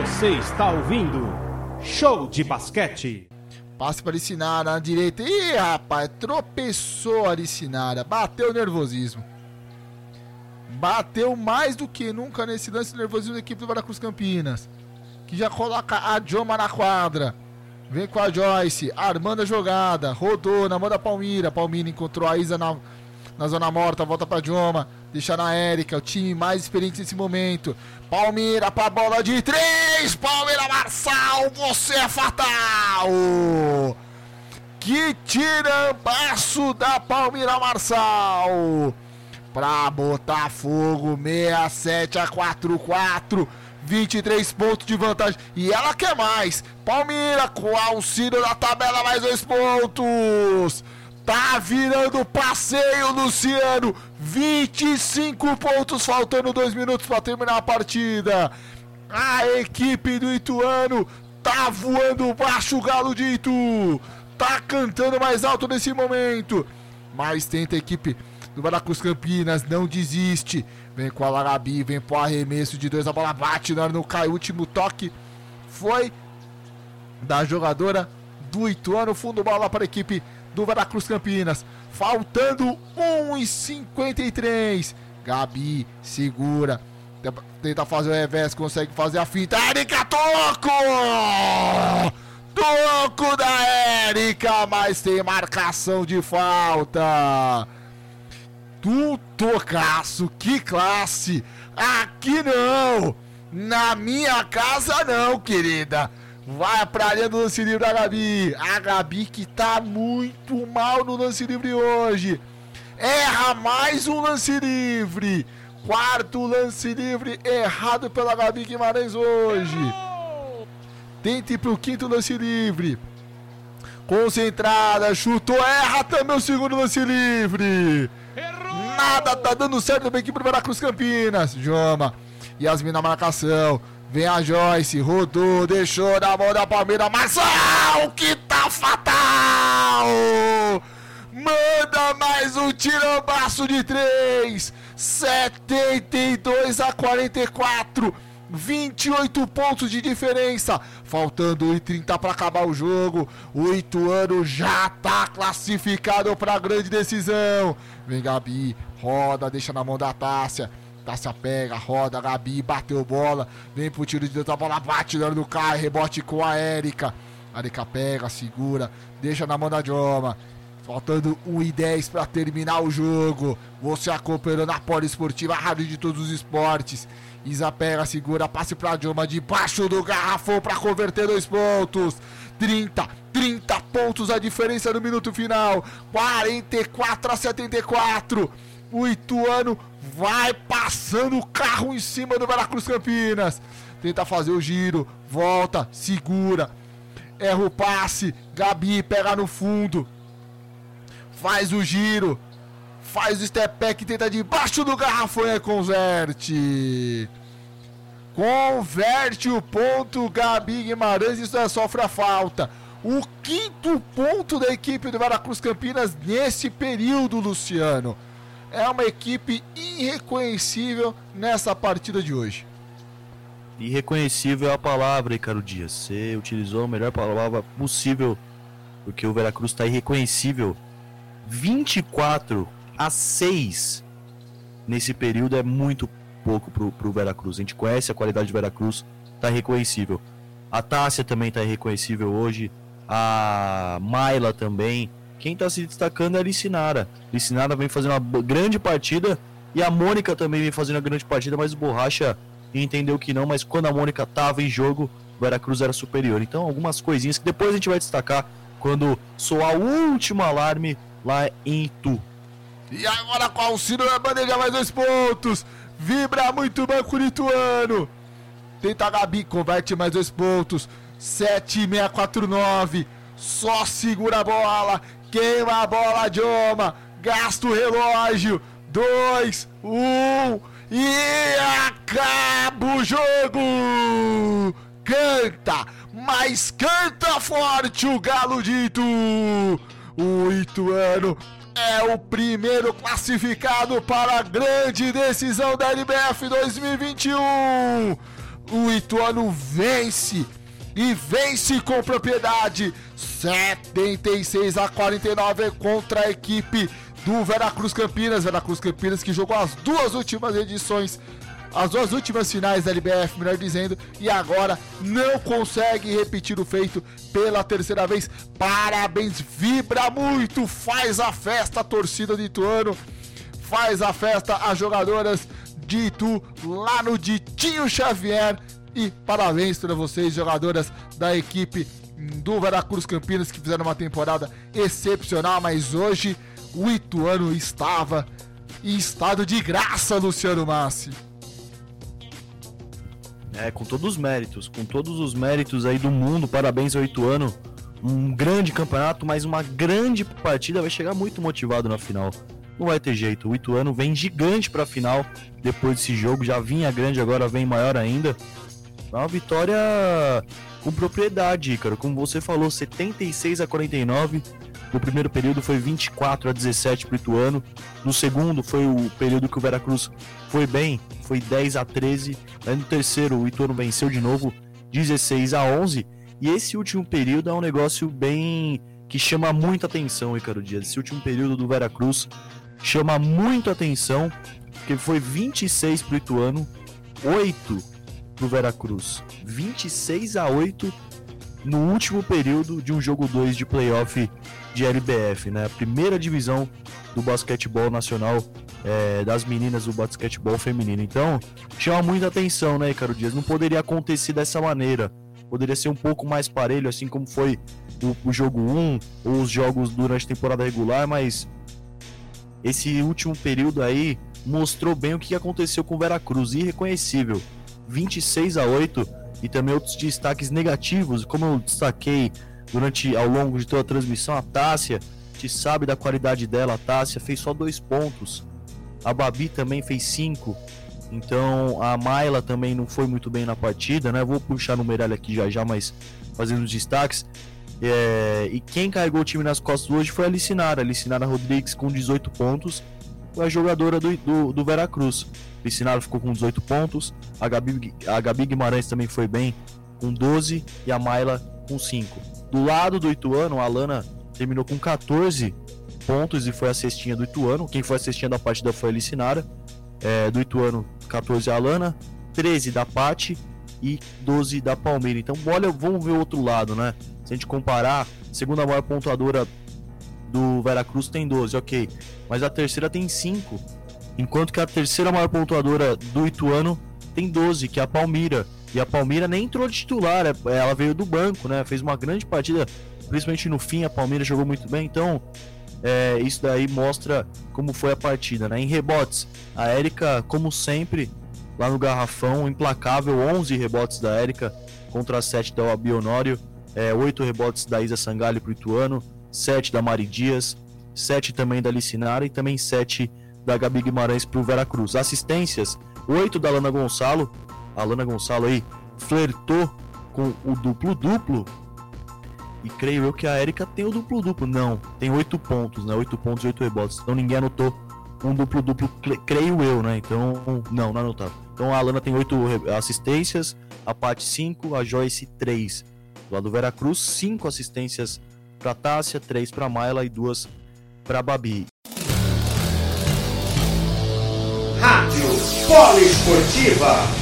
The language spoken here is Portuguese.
Você está ouvindo Show de Basquete. Passe para Aricinara na direita. Ih, rapaz, tropeçou a Aricinara. Bateu o nervosismo. Bateu mais do que nunca nesse lance nervosismo da equipe do Veracruz Campinas. Que já coloca a Joma na quadra. Vem com a Joyce, armando a jogada. Rodou na mão da Palmira. Palmira encontrou a Isa na, na zona morta. Volta pra Joma. Deixa na Érica, o time mais experiente nesse momento. Palmira pra bola de três. Palmeira Marçal, você é fatal. Que tirambaço da Palmira Marçal. Pra Botafogo, 67 a 44. 23 pontos de vantagem. E ela quer mais. Palmira com auxílio da tabela, mais dois pontos. Tá virando passeio, Luciano. 25 pontos, faltando dois minutos para terminar a partida. A equipe do Ituano tá voando baixo o Galo de Itu. Tá cantando mais alto nesse momento. Mas tenta a equipe do Baracus Campinas, não desiste. Vem com a Larabi, vem pro arremesso de dois, a bola bate hora não cai. O último toque foi da jogadora do Ituano. Fundo bola para a equipe do Veracruz Campinas. Faltando 1,53. Gabi segura. Tenta fazer o revés, consegue fazer a fita. Érica Toco! Toco da Érica, mas tem marcação de falta. Tu tocaço, que classe! Aqui não! Na minha casa não, querida! Vai pra área do lance livre da Gabi. A Gabi que tá muito mal no lance livre hoje. Erra mais um lance livre. Quarto lance livre errado pela Gabi Guimarães hoje. Tente pro quinto lance livre. Concentrada, chutou, erra também o segundo lance livre. Nada tá dando certo pra equipe do Veracruz Campinas. Joma, Yasmin na marcação. Vem a Joyce, rodou, deixou na mão da Palmeiras. Marçal, que tá fatal! Manda mais um tirambaço de três. 72 a 44. 28 pontos de diferença. Faltando 1,30 para acabar o jogo. O Ituano já tá classificado para a grande decisão. Vem Gabi, roda, deixa na mão da Tássia. Tássia pega, roda, Gabi, bateu bola. Vem pro tiro de dentro, a bola bate na hora do cai, rebote com a Érica. A pega, segura, deixa na mão da Joma. Faltando 1 e 10 para terminar o jogo. Você acompanhando a Poliesportiva, a rádio de todos os esportes. Isa pega, segura, passe pra Joma debaixo do garrafão para converter dois pontos. 30, 30 pontos a diferença no minuto final. 44 a 74. O Ituano vai passando o carro em cima do Veracruz Campinas. Tenta fazer o giro, volta, segura. Erra o passe, Gabi pega no fundo. Faz o giro, faz o step back, tenta debaixo do garrafão e converte. Converte o ponto, Gabi Guimarães, isso sofre a falta. O quinto ponto da equipe do Veracruz Campinas nesse período, Luciano. É uma equipe irreconhecível nessa partida de hoje. Irreconhecível é a palavra, Ricardo Dias. Você utilizou a melhor palavra possível, porque o Veracruz está irreconhecível. 24 a 6 nesse período é muito pouco pro, pro Veracruz. A gente conhece a qualidade do Veracruz, tá irreconhecível. A Tássia também tá irreconhecível hoje. A Maila também. Quem tá se destacando é a Licinara. Licinara vem fazendo uma grande partida. E a Mônica também vem fazendo uma grande partida, mas o Borracha entendeu que não. Mas quando a Mônica tava em jogo, o Veracruz era superior. Então, algumas coisinhas que depois a gente vai destacar quando soar o último alarme lá em Itu. E agora com o auxílio da bandeja, mais dois pontos. Vibra muito o lituano. Tenta a Gabi, converte mais dois pontos. 7649. Só segura a bola. Queima a bola, Joma. Gasta o relógio. 2, 1. Um, e acaba o jogo. Canta, mas canta forte o Galo de Itu. O Ituano é o primeiro classificado para a grande decisão da LBF 2021. o Ituano vence e vence com propriedade 76 a 49 contra a equipe do Veracruz Campinas. Veracruz Campinas que jogou as duas últimas edições, as duas últimas finais da LBF, melhor dizendo, e agora não consegue repetir o feito pela terceira vez. Parabéns, vibra muito, faz a festa a torcida do Ituano, faz a festa as jogadoras de Itu lá no Ditinho Xavier. E parabéns para vocês, jogadoras da equipe do Veracruz Campinas, que fizeram uma temporada excepcional, mas hoje o Ituano estava em estado de graça, Luciano Massi. É, com todos os méritos, com todos os méritos aí do mundo, parabéns ao Ituano. Um grande campeonato, mas uma grande partida, vai chegar muito motivado na final. Não vai ter jeito, o Ituano vem gigante para a final depois desse jogo, já vinha grande, agora vem maior ainda. É uma vitória com propriedade, cara. Como você falou, 76 a 49. No primeiro período foi 24 a 17 para o Ituano. No segundo foi o período que o Veracruz foi bem, foi 10 a 13. Aí no terceiro o Ituano venceu de novo 16 a 11. E esse último período é um negócio bem que chama muita atenção, Ricardo Dias. Esse último período do Veracruz chama muito atenção, porque foi 26 para o Ituano, 8 para o Veracruz. 26 a 8 no último período de um jogo 2 de playoff de LBF, né? A primeira divisão do basquetebol nacional é, das meninas do basquetebol feminino. Então, chama muita atenção, né, Ricardo Dias? Não poderia acontecer dessa maneira. Poderia ser um pouco mais parelho, assim como foi o, o jogo 1 ou os jogos durante a temporada regular, mas esse último período aí mostrou bem o que aconteceu com o Veracruz, irreconhecível. 26 a 8 e também outros destaques negativos, como eu destaquei durante ao longo de toda a transmissão, a Tássia, te sabe da qualidade dela, a Tássia fez só dois pontos. A Babi também fez cinco. Então a Mayla também não foi muito bem na partida, né? Vou puxar no Meralha aqui já já, mas fazendo os destaques. É... e quem carregou o time nas costas hoje foi a Licinara. A Rodrigues com 18 pontos. A jogadora do, do, do Veracruz. Licinara ficou com 18 pontos. A Gabi, a Gabi Guimarães também foi bem com 12 e a Mayla com 5. Do lado do Ituano, a Alana terminou com 14 pontos e foi a cestinha do Ituano. Quem foi a cestinha da partida foi a Licinara. É, do Ituano, 14 a Alana, 13 da Pati e 12 da Palmeira. Então, olha, vamos ver o outro lado, né? Se a gente comparar, segunda maior pontuadora do Veracruz tem 12, ok. Mas a terceira tem 5. Enquanto que a terceira maior pontuadora do Ituano tem 12, que é a Palmira. E a Palmira nem entrou de titular, é, ela veio do banco, né? Fez uma grande partida, principalmente no fim, a Palmira jogou muito bem, então é, isso daí mostra como foi a partida, né? Em rebotes, a Érica, como sempre, lá no garrafão, implacável, 11 rebotes da Érica contra 7 da Bionório, é, 8 rebotes da Isa Sangalli pro Ituano, 7 da Mari Dias, 7 também da Licinara e também 7 da Gabi Guimarães pro Veracruz. Assistências, 8 da Lana Gonçalo, a Lana Gonçalo aí flertou com o duplo-duplo. E creio eu que a Erika tem o duplo-duplo. Não, tem oito pontos, né? Oito pontos e oito rebotes. Então ninguém anotou um duplo-duplo, creio eu, né? Então, não, não anotaram. Então a Alana tem oito assistências, a Paty cinco, a Joyce três. Lado do Veracruz, cinco assistências para Tássia, três para Mayla e duas para Babi. Rádio Poliesportiva.